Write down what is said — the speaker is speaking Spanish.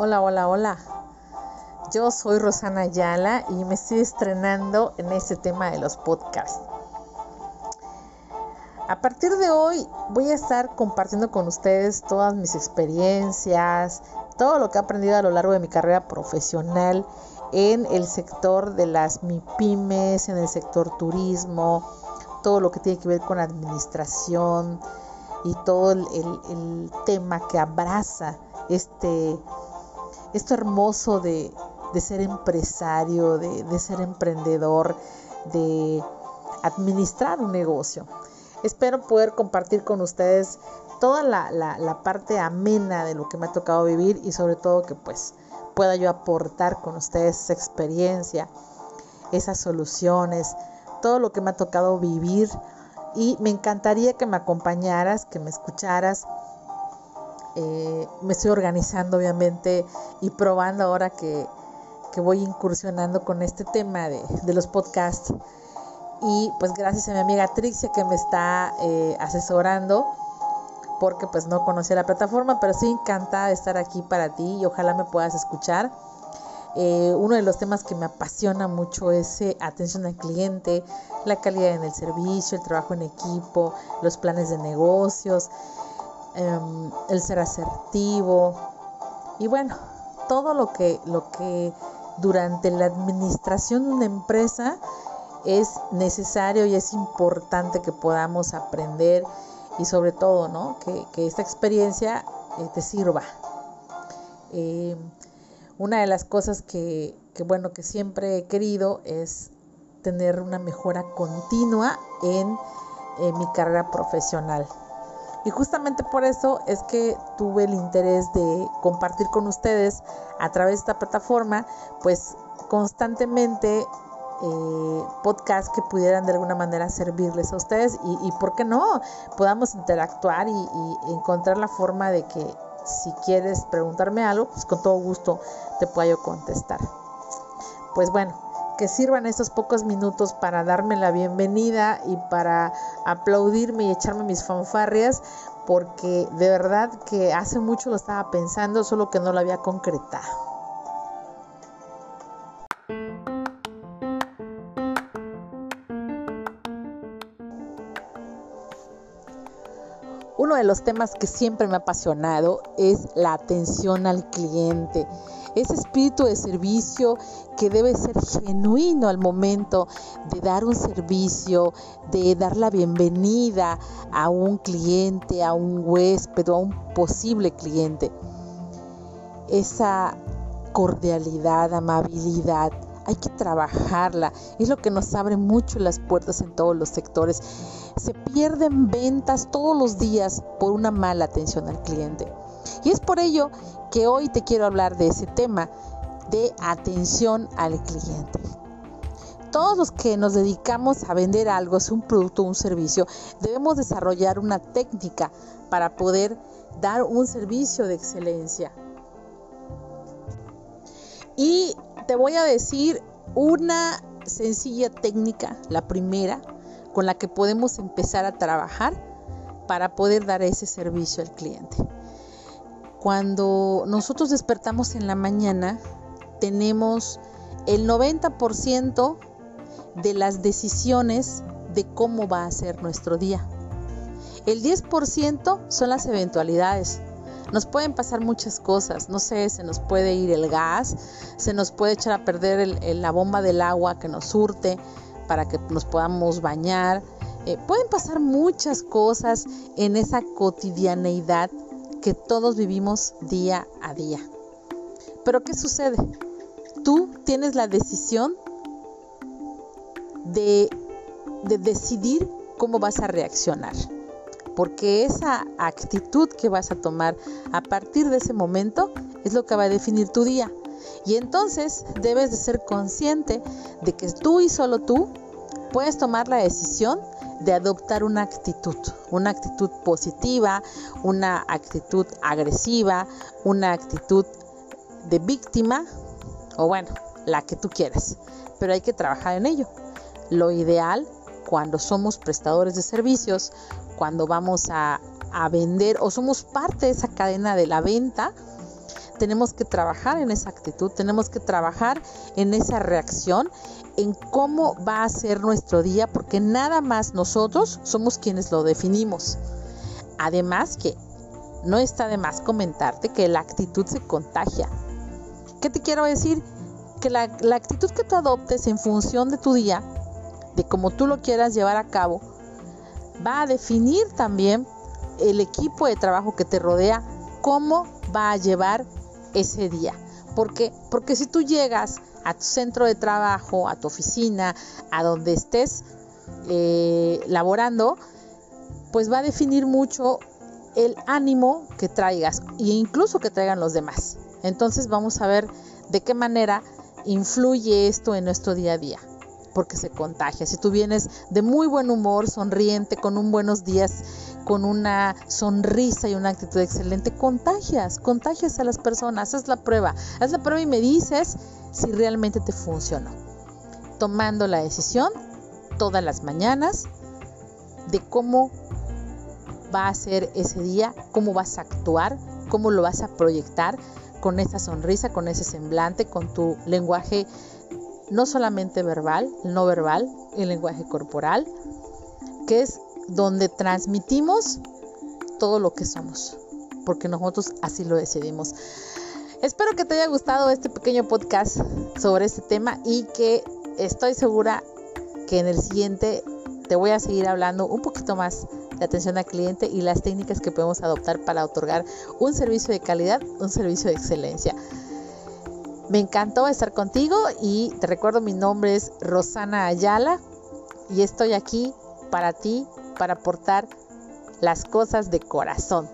Hola, hola, hola. Yo soy Rosana Ayala y me estoy estrenando en este tema de los podcasts. A partir de hoy voy a estar compartiendo con ustedes todas mis experiencias, todo lo que he aprendido a lo largo de mi carrera profesional en el sector de las MIPIMES, en el sector turismo, todo lo que tiene que ver con administración y todo el, el tema que abraza este esto hermoso de, ser empresario, de, ser emprendedor, de administrar un negocio. Espero poder compartir con ustedes toda la, la, parte amena de lo que me ha tocado vivir y sobre todo que pues pueda yo aportar con ustedes esa experiencia, esas soluciones, todo lo que me ha tocado vivir y me encantaría que me acompañaras, que me escucharas eh, me estoy organizando obviamente y probando ahora que, voy incursionando con este tema de, los podcasts. Y pues gracias a mi amiga Trixia que me está eh, asesorando porque pues no conocía la plataforma, pero estoy encantada de estar aquí para ti y ojalá me puedas escuchar. Eh, uno de los temas que me apasiona mucho es atención al cliente, la calidad en el servicio, el trabajo en equipo, los planes de negocios, Em, el ser asertivo y bueno, todo lo que, lo que durante la administración de una empresa es necesario y es importante que podamos aprender y sobre todo, ¿no? Que, esta experiencia eh, te sirva. Em, una de las cosas que, que, bueno, que siempre he querido es tener una mejora continua en mi carrera profesional. Y justamente por eso es que tuve el interés de compartir con ustedes a través de esta plataforma, pues constantemente eh, podcasts que pudieran de alguna manera servirles a ustedes y, por qué no, podamos interactuar y, y, encontrar la forma de que si quieres preguntarme algo, pues con todo gusto te pueda yo contestar. Pues bueno, que sirvan estos pocos minutos para darme la bienvenida y para aplaudirme y echarme mis fanfarrias, porque de verdad que hace mucho lo estaba pensando, solo que no lo había concretado. Uno de los temas que siempre me ha apasionado es la atención al cliente ese espíritu de servicio que debe ser genuino al momento de dar un servicio, de dar la bienvenida a un cliente, a un huésped o a un posible cliente. Esa cordialidad, amabilidad, hay que trabajarla. Es lo que nos abre mucho las puertas en todos los sectores. Se pierden ventas todos los días por una mala atención al cliente. Y es por ello que hoy te quiero hablar de ese tema de atención al cliente. Todos los que nos dedicamos a vender algo, es un producto o un servicio, debemos desarrollar una técnica para poder dar un servicio de excelencia. Y te voy a decir una sencilla técnica, la primera, con la que podemos empezar a trabajar para poder dar ese servicio al cliente. Cuando nosotros despertamos en la mañana, tenemos el 90% de las decisiones de cómo va a ser nuestro día. El 10% son las eventualidades. Nos pueden pasar muchas cosas, no sé, se nos puede ir el gas, se nos puede echar a perder la bomba del agua que nos surte para que nos podamos bañar. Eh, pueden pasar muchas cosas en esa cotidianeidad que todos vivimos día a día. Pero ¿qué sucede? Tú tienes la decisión de, de decidir cómo vas a reaccionar. Porque esa actitud que vas a tomar a partir de ese momento es lo que va a definir tu día. Y entonces debes de ser consciente de que tú y solo tú puedes tomar la decisión de adoptar una actitud, una actitud positiva, una actitud agresiva, una actitud de víctima o bueno, la que tú quieras. Pero hay que trabajar en ello. Lo ideal cuando somos prestadores de servicios, cuando vamos a, a vender o somos parte de esa cadena de la venta, tenemos que trabajar en esa actitud, tenemos que trabajar en esa reacción, en cómo va a ser nuestro día, porque nada más nosotros somos quienes lo definimos. Además que no está de más comentarte que la actitud se contagia. ¿Qué te quiero decir? Que la, actitud que tú adoptes en función de tu día, de cómo tú lo quieras llevar a cabo, va a definir también el equipo de trabajo que te rodea, cómo va a llevar ese día. Porque, porque si tú llegas a tu centro de trabajo, a tu oficina, a donde estés eh, laborando, pues va a definir mucho el ánimo que traigas e incluso que traigan los demás. Entonces vamos a ver de qué manera influye esto en nuestro día a día, porque se contagia. Si tú vienes de muy buen humor, sonriente, con un buenos días, con una sonrisa y una actitud excelente, contagias, contagias a las personas, haz la prueba, haz la prueba y me dices si realmente te funcionó. Tomando la decisión todas las mañanas de cómo va a ser ese día, cómo vas a actuar, cómo lo vas a proyectar con esa sonrisa, con ese semblante, con tu lenguaje no solamente verbal, no verbal, el lenguaje corporal, que es donde transmitimos todo lo que somos, porque nosotros así lo decidimos. Espero que te haya gustado este pequeño podcast sobre este tema y que estoy segura que en el siguiente te voy a seguir hablando un poquito más de atención al cliente y las técnicas que podemos adoptar para otorgar un servicio de calidad, un servicio de excelencia. Me encantó estar contigo y te recuerdo mi nombre es Rosana Ayala y estoy aquí para ti para aportar las cosas de corazón.